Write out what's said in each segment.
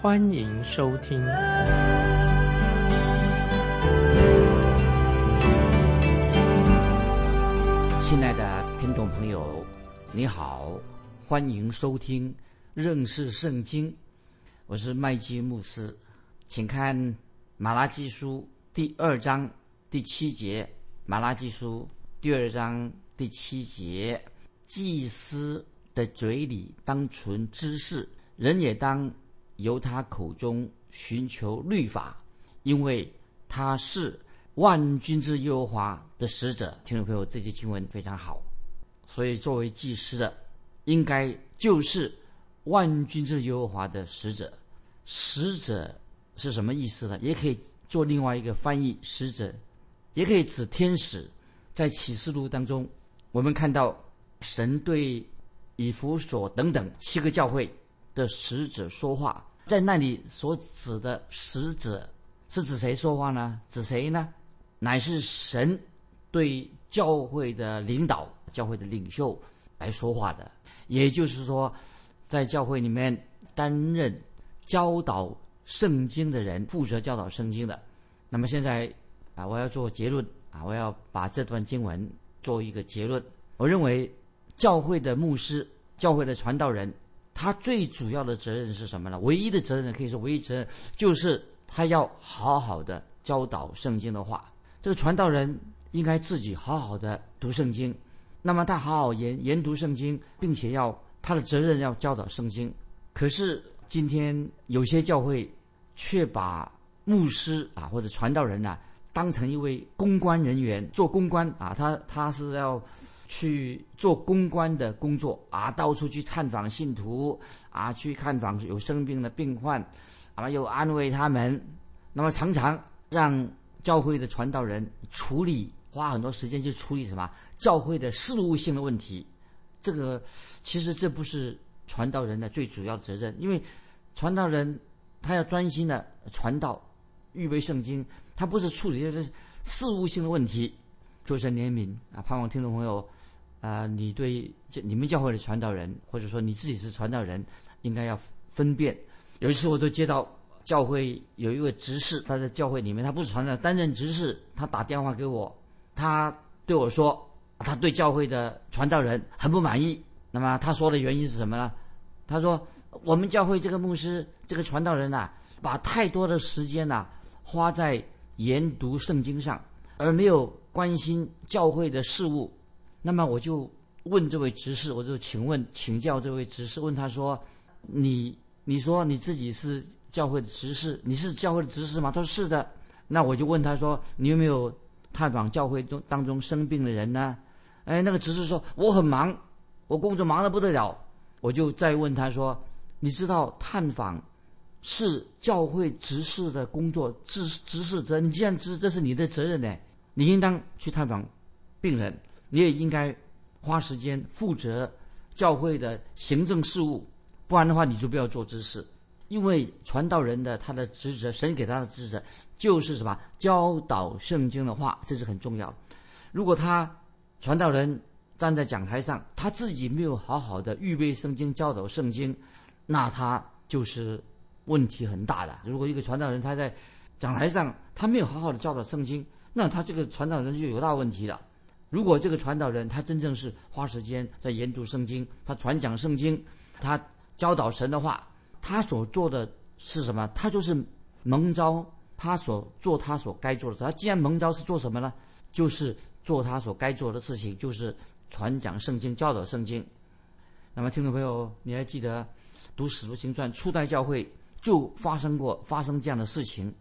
欢迎收听。亲爱的听众朋友，你好，欢迎收听认识圣经，我是麦基牧师，请看马拉基书第二章第七节，马拉基书。第二章第七节，祭司的嘴里当存知识，人也当由他口中寻求律法，因为他是万军之耶和华的使者。听众朋友，这节经文非常好，所以作为祭司的，应该就是万军之耶和华的使者。使者是什么意思呢？也可以做另外一个翻译，使者也可以指天使。在启示录当中，我们看到神对以弗所等等七个教会的使者说话，在那里所指的使者是指谁说话呢？指谁呢？乃是神对教会的领导、教会的领袖来说话的。也就是说，在教会里面担任教导圣经的人，负责教导圣经的。那么现在啊，我要做结论。啊，我要把这段经文做一个结论。我认为，教会的牧师、教会的传道人，他最主要的责任是什么呢？唯一的责任可以说，唯一责任就是他要好好的教导圣经的话。这个传道人应该自己好好的读圣经，那么他好好研研读圣经，并且要他的责任要教导圣经。可是今天有些教会却把牧师啊或者传道人呐。当成一位公关人员做公关啊，他他是要去做公关的工作啊，到处去探访信徒啊，去看访有生病的病患，啊，又安慰他们。那么常常让教会的传道人处理，花很多时间去处理什么教会的事务性的问题。这个其实这不是传道人的最主要责任，因为传道人他要专心的传道。预备圣经，他不是处理这些事务性的问题，就是怜悯啊！盼望听众朋友，啊，你对你们教会的传道人，或者说你自己是传道人，应该要分辨。有一次，我都接到教会有一位执事，他在教会里面，他不是传道，担任执事，他打电话给我，他对我说，他对教会的传道人很不满意。那么他说的原因是什么呢？他说，我们教会这个牧师，这个传道人呐，把太多的时间呐。花在研读圣经上，而没有关心教会的事物。那么我就问这位执事，我就请问请教这位执事，问他说：“你你说你自己是教会的执事，你是教会的执事吗？”他说：“是的。”那我就问他说：“你有没有探访教会中当中生病的人呢？”哎，那个执事说：“我很忙，我工作忙得不得了。”我就再问他说：“你知道探访？”是教会执事的工作，执执事责。你既然知这是你的责任呢，你应当去探访病人，你也应该花时间负责教会的行政事务。不然的话，你就不要做执事，因为传道人的他的职责，神给他的职责就是什么？教导圣经的话，这是很重要。如果他传道人站在讲台上，他自己没有好好的预备圣经、教导圣经，那他就是。问题很大的。如果一个传道人他在讲台上，他没有好好的教导圣经，那他这个传道人就有大问题了。如果这个传道人他真正是花时间在研读圣经，他传讲圣经，他教导神的话，他所做的是什么？他就是蒙召，他所做他所该做的。他既然蒙召是做什么呢？就是做他所该做的事情，就是传讲圣经、教导圣经。那么，听众朋友，你还记得读《使徒行传》初代教会？就发生过发生这样的事情，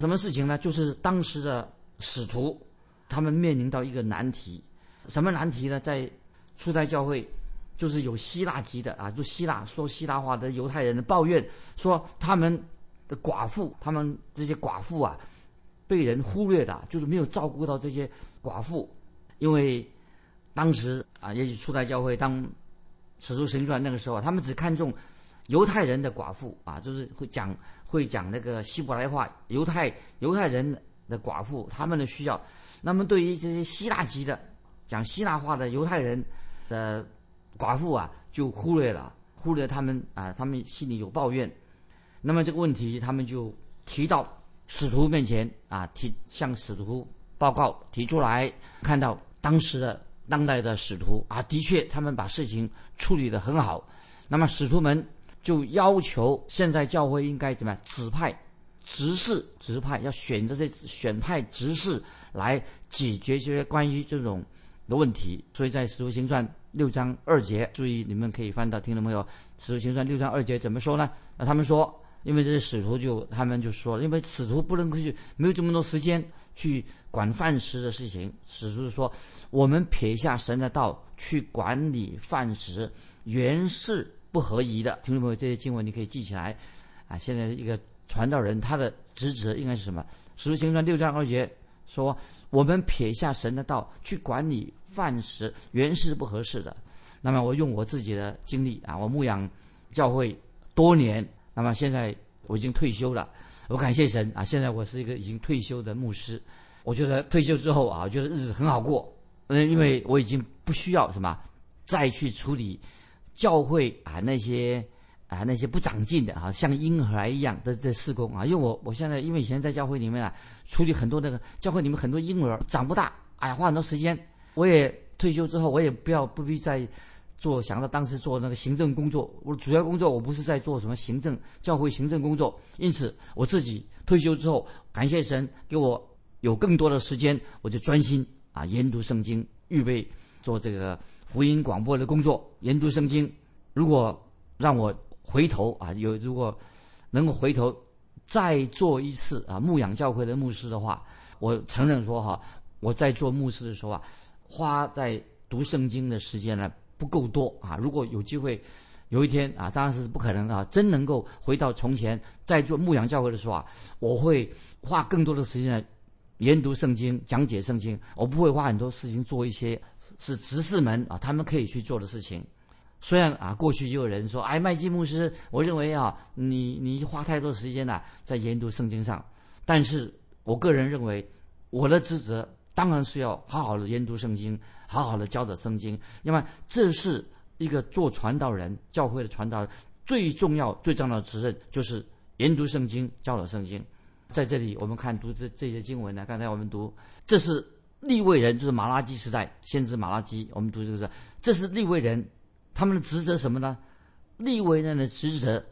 什么事情呢？就是当时的使徒，他们面临到一个难题，什么难题呢？在初代教会，就是有希腊籍的啊，就希腊说希腊话的犹太人的抱怨说，他们的寡妇，他们这些寡妇啊，被人忽略的，就是没有照顾到这些寡妇，因为当时啊，也许初代教会当使徒行传那个时候，他们只看重犹太人的寡妇啊，就是会讲会讲那个希伯来话，犹太犹太人的寡妇他们的需要。那么对于这些希腊籍的讲希腊话的犹太人的寡妇啊，就忽略了，忽略他们啊，他们心里有抱怨。那么这个问题，他们就提到使徒面前啊，提向使徒报告提出来，看到当时的当代的使徒啊，的确他们把事情处理得很好。那么使徒们就要求现在教会应该怎么样指派执事，指派要选择这选派执事。来解决这些关于这种的问题，所以在《使徒行传》六章二节，注意你们可以翻到听众朋友，《使徒行传》六章二节怎么说呢？那他们说，因为这些使徒就他们就说，因为使徒不能去，没有这么多时间去管饭食的事情。使徒说，我们撇下神的道去管理饭食，原是不合宜的。听众朋友，这些经文你可以记起来啊。现在一个传道人他的职责应该是什么？《使徒行传》六章二节。说我们撇下神的道去管理饭食，原是不合适的。那么我用我自己的经历啊，我牧养教会多年，那么现在我已经退休了。我感谢神啊，现在我是一个已经退休的牧师。我觉得退休之后啊，我觉得日子很好过。嗯，因为我已经不需要什么再去处理教会啊那些。啊，那些不长进的啊，像婴儿一样的在施工啊，因为我我现在因为以前在教会里面啊，处理很多那个教会里面很多婴儿长不大，哎呀，花很多时间。我也退休之后，我也不要不必再做，想到当时做那个行政工作。我主要工作我不是在做什么行政教会行政工作，因此我自己退休之后，感谢神给我有更多的时间，我就专心啊研读圣经，预备做这个福音广播的工作，研读圣经。如果让我回头啊，有如果能够回头再做一次啊，牧养教会的牧师的话，我承认说哈，我在做牧师的时候啊，花在读圣经的时间呢不够多啊。如果有机会，有一天啊，当然是不可能啊，真能够回到从前在做牧养教会的时候啊，我会花更多的时间来研读圣经、讲解圣经，我不会花很多事情做一些是执事们啊他们可以去做的事情。虽然啊，过去就有人说，哎，麦基牧师，我认为啊，你你花太多时间了在研读圣经上，但是我个人认为，我的职责当然是要好好的研读圣经，好好的教导圣经。因为，这是一个做传道人、教会的传道最重要、最重要的责任，就是研读圣经、教导圣经。在这里，我们看读这这些经文呢，刚才我们读，这是立位人，就是马拉基时代先知马拉基，我们读这个是，这是立位人。他们的职责什么呢？利未人的职责，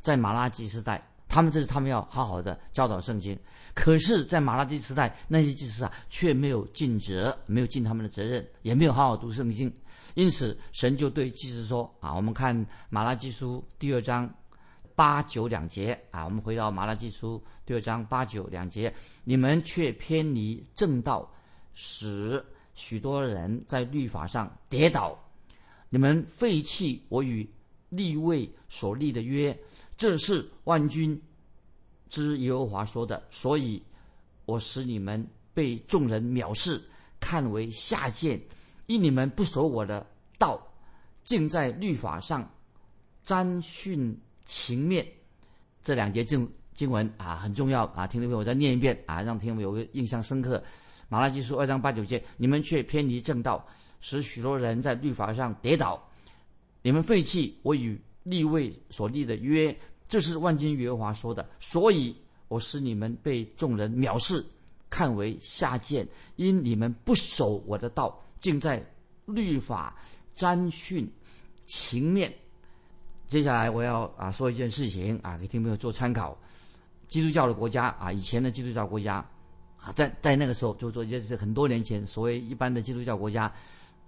在马拉基时代，他们这是他们要好好的教导圣经。可是，在马拉基时代，那些祭司啊，却没有尽责，没有尽他们的责任，也没有好好读圣经。因此，神就对祭司说：“啊，我们看马拉基书第二章八九两节啊，我们回到马拉基书第二章八九两节，你们却偏离正道，使许多人在律法上跌倒。”你们废弃我与立位所立的约，这是万军之耶和华说的。所以，我使你们被众人藐视，看为下贱，因你们不守我的道，竟在律法上沾训情面。这两节经经文啊很重要啊，听众朋友，我再念一遍啊，让听众朋友有个印象深刻。马拉基书二章八九节，你们却偏离正道。使许多人在律法上跌倒，你们废弃我与立位所立的约，这是万金耶和华说的。所以我使你们被众人藐视，看为下贱，因你们不守我的道，竟在律法沾训情面。接下来我要啊说一件事情啊，给听朋友做参考。基督教的国家啊，以前的基督教国家啊，在在那个时候就说也是很多年前，所谓一般的基督教国家。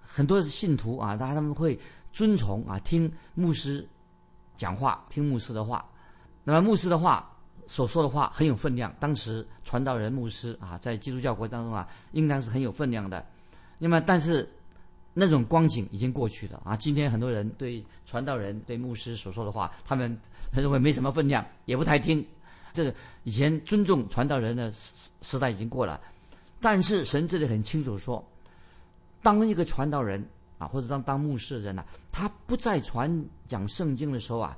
很多信徒啊，他他们会遵从啊，听牧师讲话，听牧师的话。那么牧师的话所说的话很有分量。当时传道人牧师啊，在基督教国当中啊，应当是很有分量的。那么，但是那种光景已经过去了啊。今天很多人对传道人、对牧师所说的话，他们认为没什么分量，也不太听这个以前尊重传道人的时时代已经过了，但是神这里很清楚说，当一个传道人啊，或者当当牧师的人呢、他不再传讲圣经的时候啊，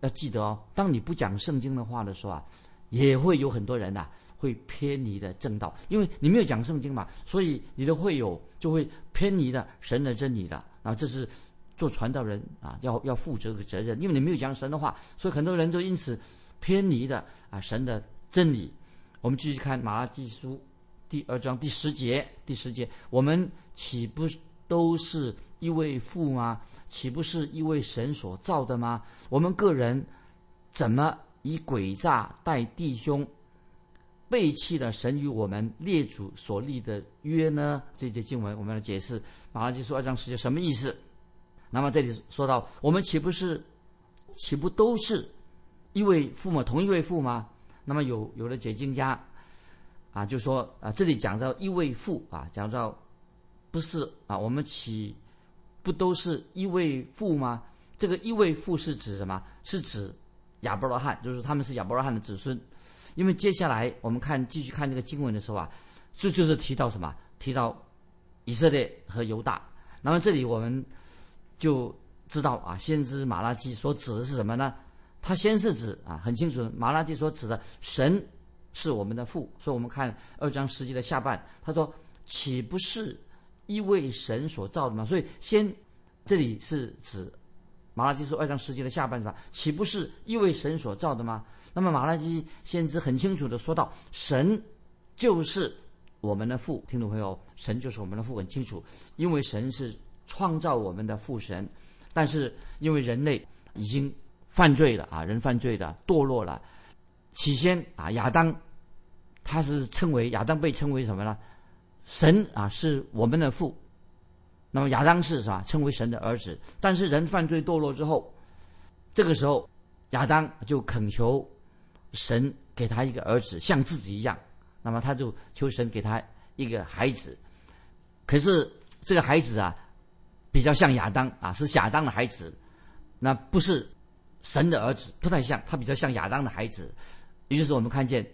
要记得哦，当你不讲圣经的话的时候啊，也会有很多人呐、会偏离的正道，因为你没有讲圣经嘛，所以你的会友就会偏离的神的真理的。啊，这是做传道人啊要要负责的责任，因为你没有讲神的话，所以很多人就因此偏离的啊神的真理。我们继续看马拉基书第二章第十节，第十节，我们岂不都是一位父吗？岂不是一位神所造的吗？我们个人怎么以诡诈待弟兄，背弃了神与我们列祖所立的约呢？这节经文我们来解释马拉基书二章十节什么意思？那么这里说到，我们岂不是岂不都是一位父吗？同一位父吗？那么有有的解经家啊，就说啊，这里讲到一位父啊，讲到不是啊，我们起不都是一位父吗？这个一位父是指什么？是指亚伯拉罕，就是他们是亚伯拉罕的子孙。因为接下来我们看继续看这个经文的时候啊，这就是提到什么？提到以色列和犹大。那么这里我们就知道啊，先知马拉基所指的是什么呢？他先是指啊，很清楚，马拉基所指的神是我们的父。所以我们看二章十节的下半，他说：“岂不是一位神所造的吗？”所以先这里是指马拉基书二章十节的下半是吧？岂不是一位神所造的吗？那么马拉基先知很清楚的说到，神就是我们的父。听众朋友，神就是我们的父，很清楚，因为神是创造我们的父神，但是因为人类已经犯罪了啊，人犯罪了，堕落了。起先啊，亚当他是称为亚当被称为什么呢？神啊是我们的父，那么亚当是是吧？称为神的儿子。但是人犯罪堕落之后，这个时候亚当就恳求神给他一个儿子，像自己一样。那么他就求神给他一个孩子。可是这个孩子啊，比较像亚当啊，是亚当的孩子，那不是神的儿子，不太像，他比较像亚当的孩子。也就是我们看见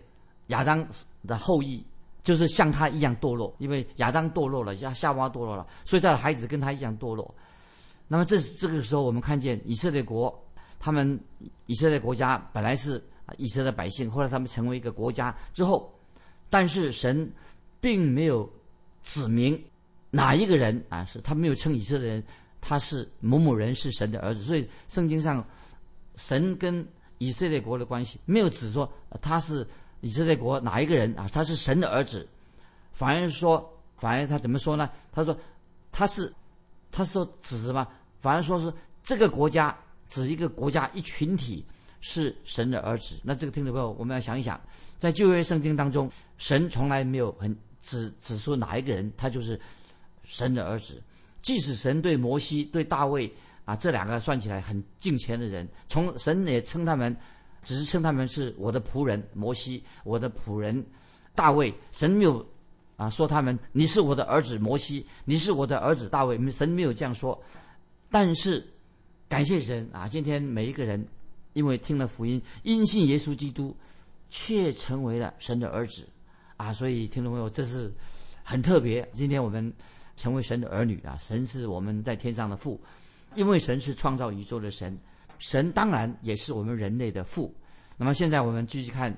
亚当的后裔，就是像他一样堕落，因为亚当堕落了，夏夏娃堕落了，所以他的孩子跟他一样堕落。那么这这个时候，我们看见以色列国，他们以色列国家本来是以色列百姓，后来他们成为一个国家之后，但是神并没有指明哪一个人啊，是他没有称以色列人他是某某人是神的儿子，所以圣经上神跟以色列国的关系没有指说他是以色列国哪一个人啊，他是神的儿子，反而说，反而他怎么说呢？他说他是，他说指什么？反而说是这个国家指一个国家一群体是神的儿子。那这个听众朋友，我们要想一想，在旧约圣经当中，神从来没有很指指出哪一个人他就是神的儿子。即使神对摩西、对大卫啊这两个算起来很敬虔的人，从神也称他们，只是称他们是我的仆人摩西，我的仆人大卫。神没有啊说他们你是我的儿子摩西，你是我的儿子大卫，神没有这样说。但是感谢神啊，今天每一个人因为听了福音，因信耶稣基督，却成为了神的儿子啊！所以听众朋友，这是很特别。今天我们成为神的儿女啊，神是我们在天上的父，因为神是创造宇宙的神，神当然也是我们人类的父。那么现在我们继续看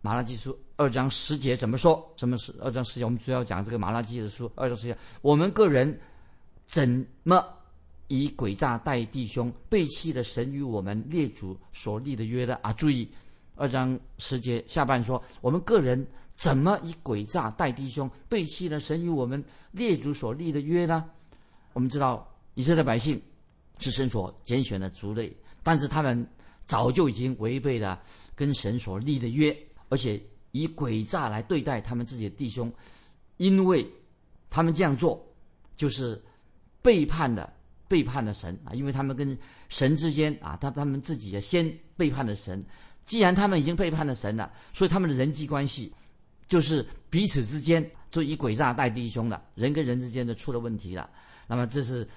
马拉基书二章十节怎么说？什么是二章十节？我们主要讲这个马拉基的书二章十节，我们个人怎么以诡诈待弟兄，背弃了神与我们列祖所立的约的啊！注意二章十节下半说，我们个人怎么以诡诈待弟兄，背弃了神与我们列祖所立的约呢？我们知道以色列百姓是神所拣选的族类，但是他们早就已经违背了跟神所立的约，而且以诡诈来对待他们自己的弟兄，因为他们这样做就是背叛了。背叛了神啊！因为他们跟神之间啊，他他们自己也先背叛了神。既然他们已经背叛了神了，所以他们的人际关系就是彼此之间就以诡诈待弟兄了，人跟人之间就出了问题了。那么这是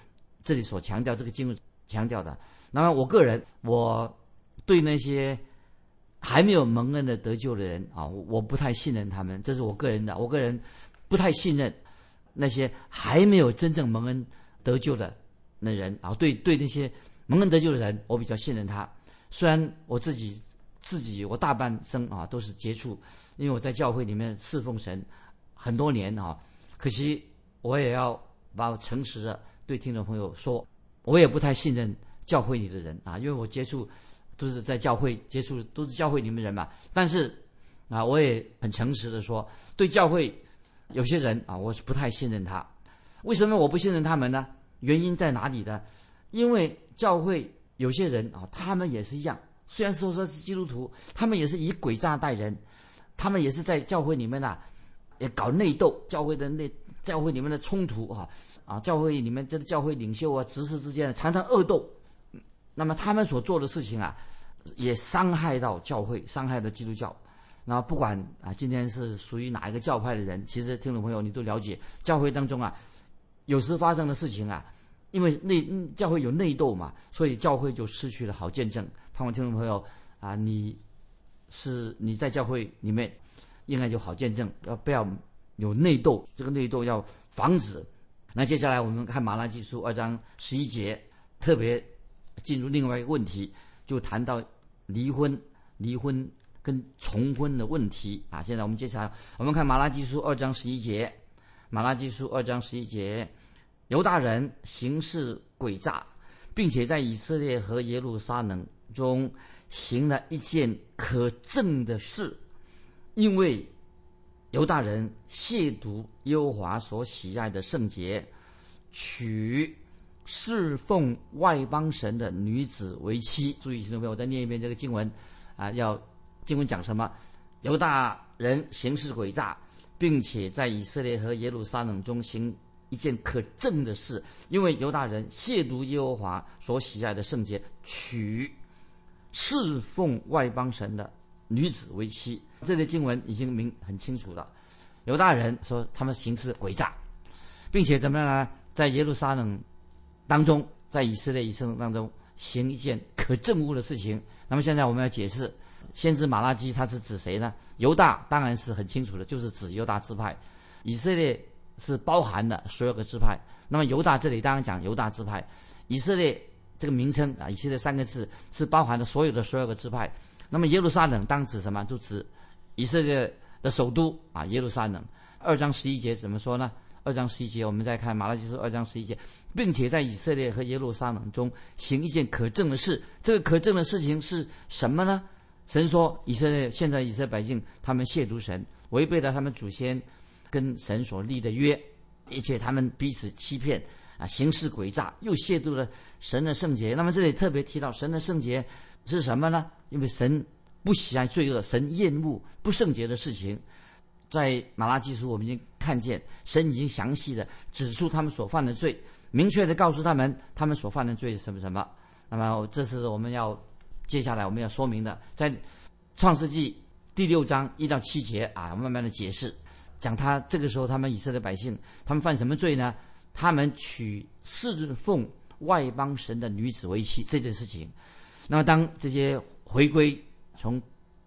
这里所强调这个经文强调的。那么我个人我对那些还没有蒙恩的得救的人啊，我不太信任他们，这是我个人的，我个人不太信任那些还没有真正蒙恩得救的那人啊。对对，那些蒙恩得救的人，我比较信任他。虽然我自己自己我大半生啊都是接触，因为我在教会里面侍奉神很多年啊，可惜我也要把我诚实的对听众朋友说，我也不太信任教会里的人啊，因为我接触。都是在教会接触，都是教会里面人嘛。但是，啊，我也很诚实的说，对教会有些人啊，我是不太信任他。为什么我不信任他们呢？原因在哪里呢？因为教会有些人啊，他们也是一样。虽然说说是基督徒，他们也是以诡诈待人，他们也是在教会里面呐，也搞内斗，教会的内，教会里面的冲突啊，啊，教会里面这个教会领袖啊、执事之间常常恶斗。那么他们所做的事情啊，也伤害到教会，伤害到基督教。那不管啊，今天是属于哪一个教派的人，其实听众朋友你都了解，教会当中啊，有时发生的事情啊，因为内教会有内斗嘛，所以教会就失去了好见证。盼望听众朋友啊，你是你在教会里面应该有好见证，要不要有内斗？这个内斗要防止。那接下来我们看马拉基书二章十一节，特别。进入另外一个问题，就谈到离婚、离婚跟重婚的问题啊。现在我们接下来我们看马拉基书二章十一节，马拉基书二章十一节，犹大人行事诡诈，并且在以色列和耶路撒冷中行了一件可憎的事，因为犹大人亵渎耶和华所喜爱的圣洁，娶。侍奉外邦神的女子为妻。注意，听众朋友，我再念一遍这个经文，啊，要经文讲什么？犹大人行事诡诈，并且在以色列和耶路撒冷中行一件可憎的事，因为犹大人亵渎耶和华所喜爱的圣洁，娶侍奉外邦神的女子为妻。这些经文已经明很清楚了。犹大人说他们行事诡诈，并且怎么样呢？在耶路撒冷。当中，在以色列一生当中行一件可憎恶的事情。那么现在我们要解释，先知马拉基他是指谁呢？犹大当然是很清楚的，就是指犹大支派。以色列是包含的所有个支派。那么犹大这里当然讲犹大支派。以色列这个名称啊，以色列三个字是包含的所有的所有个支派。那么耶路撒冷当指什么？就指以色列的首都啊，耶路撒冷。二章十一节怎么说呢？二章十一节，我们再看马拉基书二章十一节，并且在以色列和耶路撒冷中行一件可证的事。这个可证的事情是什么呢？神说，以色列现在以色列百姓他们亵渎神，违背了他们祖先跟神所立的约，而且他们彼此欺骗啊，行事诡诈，又亵渎了神的圣洁。那么这里特别提到神的圣洁是什么呢？因为神不喜爱罪恶，神厌恶不圣洁的事情。在马拉基书，我们已经看见神已经详细的指出他们所犯的罪，明确的告诉他们他们所犯的罪是什么什么。那么，这是我们要接下来我们要说明的，在创世纪第六章一到七节啊，慢慢的解释，讲他这个时候他们以色列百姓他们犯什么罪呢？他们娶侍奉外邦神的女子为妻这件事情。那么，当这些回归从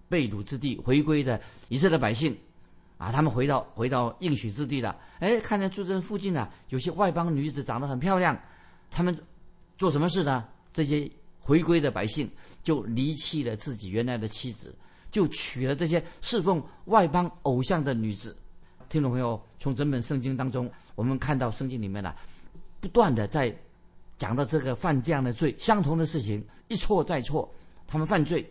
被掳之地回归的以色列百姓。啊，他们回到回到应许之地了。哎，看见住这附近呢，有些外邦女子长得很漂亮。他们做什么事呢？这些回归的百姓就离弃了自己原来的妻子，就娶了这些侍奉外邦偶像的女子。听众朋友，从整本圣经当中，我们看到圣经里面呢，不断的在讲到这个犯这样的罪，相同的事情一错再错，他们犯罪。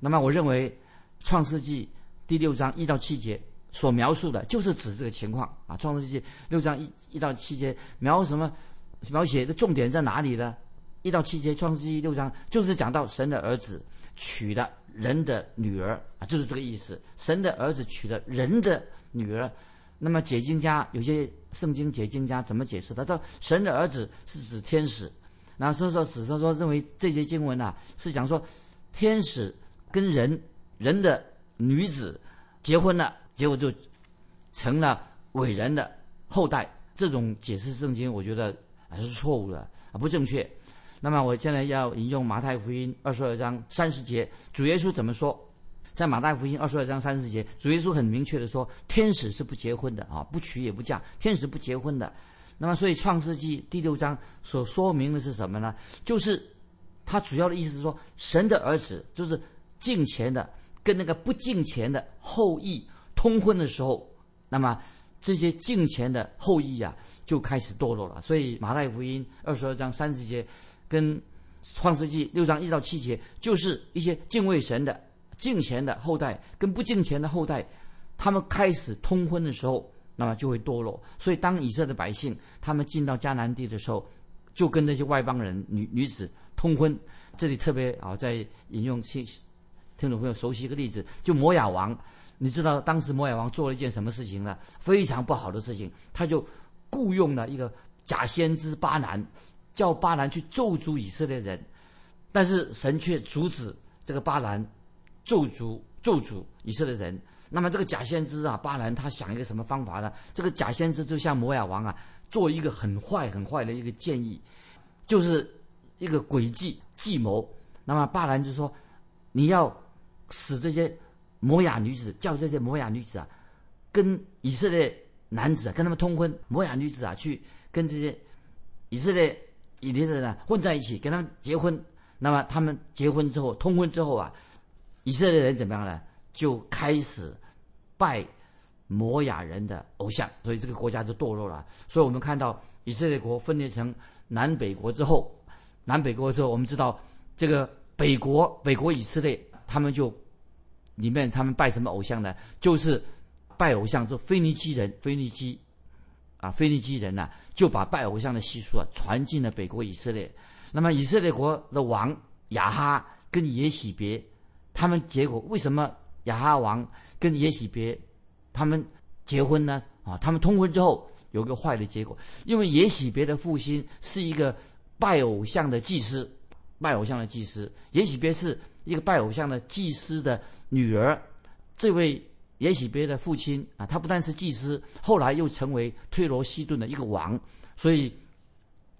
那么，我认为创世纪第六章一到七节。所描述的就是指这个情况啊，《创世纪》六章一一到七节描什么？描写的重点在哪里呢？一到七节，《创世纪》六章就是讲到神的儿子娶了人的女儿啊，就是这个意思。神的儿子娶了人的女儿，那么解经家有些圣经解经家怎么解释？他说神的儿子是指天使，然后说说史上说认为这些经文啊是讲说天使跟人人的女子结婚了。结果就成了伟人的后代。这种解释圣经，我觉得还是错误的啊，不正确。那么我现在要引用马太福音二十二章三十节，主耶稣怎么说？在马太福音二十二章三十节，主耶稣很明确的说，天使是不结婚的啊，不娶也不嫁，天使不结婚的。那么，所以创世纪第六章所说明的是什么呢？就是他主要的意思是说，神的儿子就是敬虔的，跟那个不敬虔的后裔通婚的时候，那么这些敬虔的后裔啊，就开始堕落了。所以马太福音二十二章三十节，跟创世纪六章一到七节，就是一些敬畏神的。敬虔的后代跟不敬虔的后代，他们开始通婚的时候，那么就会堕落。所以，当以色列百姓他们进到迦南地的时候，就跟那些外邦人女女子通婚。这里特别啊，在引用听听众朋友熟悉一个例子，就摩亚王。你知道当时摩亚王做了一件什么事情呢？非常不好的事情，他就雇佣了一个假先知巴兰，叫巴兰去咒诅以色列人，但是神却阻止这个巴兰。咒诅咒诅以色列人，那么这个假先知啊，巴兰他想一个什么方法呢？这个假先知就像摩亚王啊，做一个很坏很坏的一个建议，就是一个诡计计谋。那么巴兰就说，你要使这些摩雅女子，叫这些摩雅女子啊，跟以色列男子啊，跟他们通婚。摩雅女子啊，去跟这些以色列以色列人混在一起，跟他们结婚。那么他们结婚之后，通婚之后啊。以色列人怎么样呢？就开始拜摩雅人的偶像，所以这个国家就堕落了。所以我们看到以色列国分裂成南北国之后，南北国之后，我们知道这个北国北国以色列，他们就里面他们拜什么偶像呢？就是拜偶像，就腓尼基人，腓尼基啊，腓尼基人呐，就把拜偶像的习俗啊传进了北国以色列。那么以色列国的王亚哈跟耶喜别。他们结果为什么亚哈王跟耶喜别他们结婚呢？啊，他们通婚之后有个坏的结果，因为耶喜别的父亲是一个拜偶像的祭司，拜偶像的祭司。耶喜别是一个拜偶像的祭司的女儿。这位耶喜别的父亲啊，他不但是祭司，后来又成为推罗西顿的一个王。所以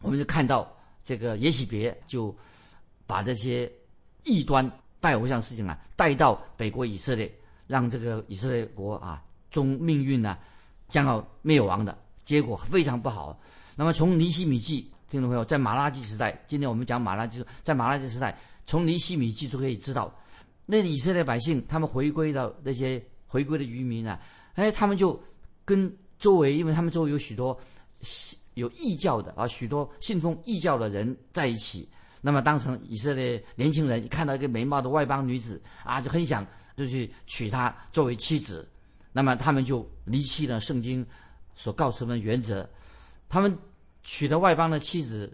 我们就看到这个耶喜别就把这些异端。拜偶像事情啊，带到北国以色列，让这个以色列国啊，中命运呢，将要灭亡的结果非常不好。那么从尼希米记，听众朋友，在马拉基时代，今天我们讲马拉基，在马拉基时代，从尼希米记就可以知道，那以色列百姓他们回归到那些回归的渔民啊，哎，他们就跟周围，因为他们周围有许多有异教的啊，许多信奉异教的人在一起。那么，当成以色列年轻人看到一个美貌的外邦女子啊，就很想就去娶她作为妻子。那么，他们就离弃了圣经所告诉的原则，他们娶了外邦的妻子，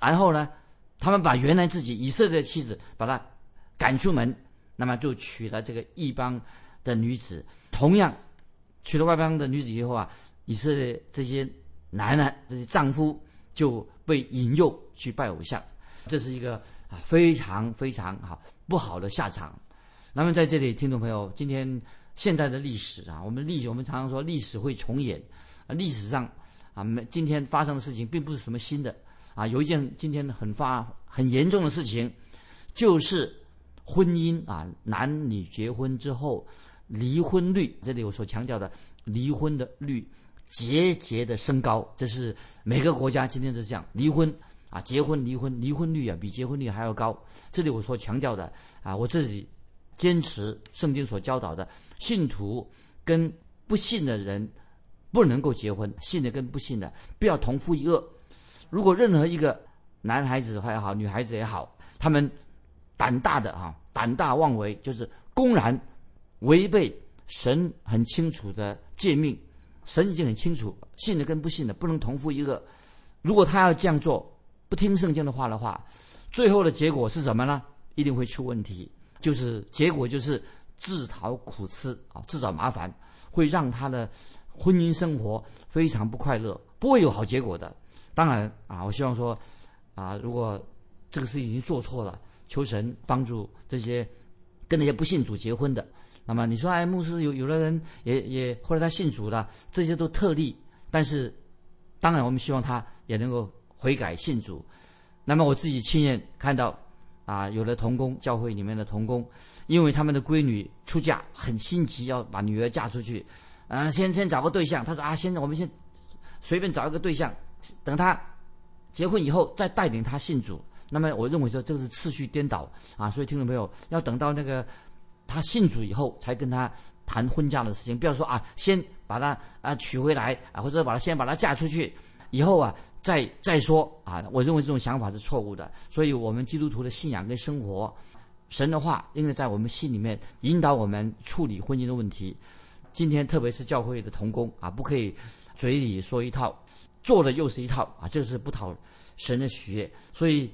然后呢，他们把原来自己以色列的妻子把她赶出门，那么就娶了这个异邦的女子。同样，娶了外邦的女子以后啊，以色列这些男人这些丈夫就被引诱去拜偶像。这是一个啊非常非常啊不好的下场。那么在这里，听众朋友，今天现代的历史啊，我们历史我们常常说历史会重演啊，历史上啊没今天发生的事情并不是什么新的啊。有一件今天很发很严重的事情，就是婚姻啊男女结婚之后离婚率，这里我所强调的离婚的率节节的升高，这是每个国家今天都是这样离婚。啊，结婚离婚离婚率啊比结婚率还要高。这里我所强调的啊，我自己坚持圣经所教导的，信徒跟不信的人不能够结婚，信的跟不信的不要同父异恶。如果任何一个男孩子也好，女孩子也好，他们胆大的啊，胆大妄为，就是公然违背神很清楚的诫命，神已经很清楚，信的跟不信的不能同父异恶。如果他要这样做，不听圣经的话的话，最后的结果是什么呢？一定会出问题，就是结果就是自讨苦吃啊，自找麻烦，会让他的婚姻生活非常不快乐，不会有好结果的。当然啊，我希望说啊，如果这个事已经做错了，求神帮助这些跟那些不信主结婚的。那么你说哎，牧师有有的人也也或者他信主了，这些都特例。但是当然，我们希望他也能够。悔改信主，那么我自己亲眼看到，啊，有的童工教会里面的童工，因为他们的闺女出嫁，很心急要把女儿嫁出去，嗯，先先找个对象。他说啊，现在我们先随便找一个对象，等他结婚以后再带领他信主。那么我认为说这个是次序颠倒啊，所以听众朋友要等到那个他信主以后才跟他谈婚嫁的事情，不要说啊，先把他啊娶回来啊，或者把他先把他嫁出去，以后啊。再再说啊，我认为这种想法是错误的。所以，我们基督徒的信仰跟生活，神的话应该在我们心里面引导我们处理婚姻的问题。今天，特别是教会的童工啊，不可以嘴里说一套，做的又是一套啊，这是不讨神的喜悦。所以，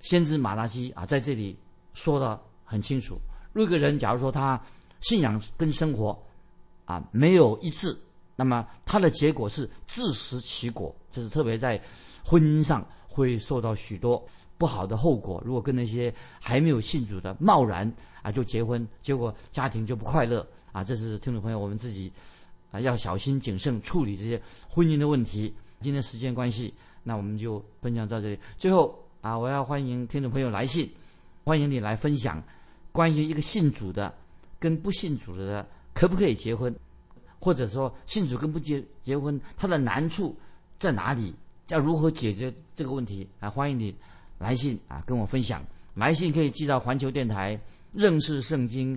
先知马拉基啊，在这里说的很清楚：，如果一个人假如说他信仰跟生活啊没有一致。那么他的结果是自食其果，就是特别在婚姻上会受到许多不好的后果。如果跟那些还没有信主的贸然啊就结婚，结果家庭就不快乐啊，这是听众朋友我们自己啊要小心谨慎处理这些婚姻的问题。今天时间关系，那我们就分享到这里。最后啊，我要欢迎听众朋友来信，欢迎你来分享关于一个信主的跟不信主的可不可以结婚。或者说信主跟不结结婚，他的难处在哪里？要如何解决这个问题？啊，欢迎你来信啊，跟我分享。来信可以寄到环球电台认识圣经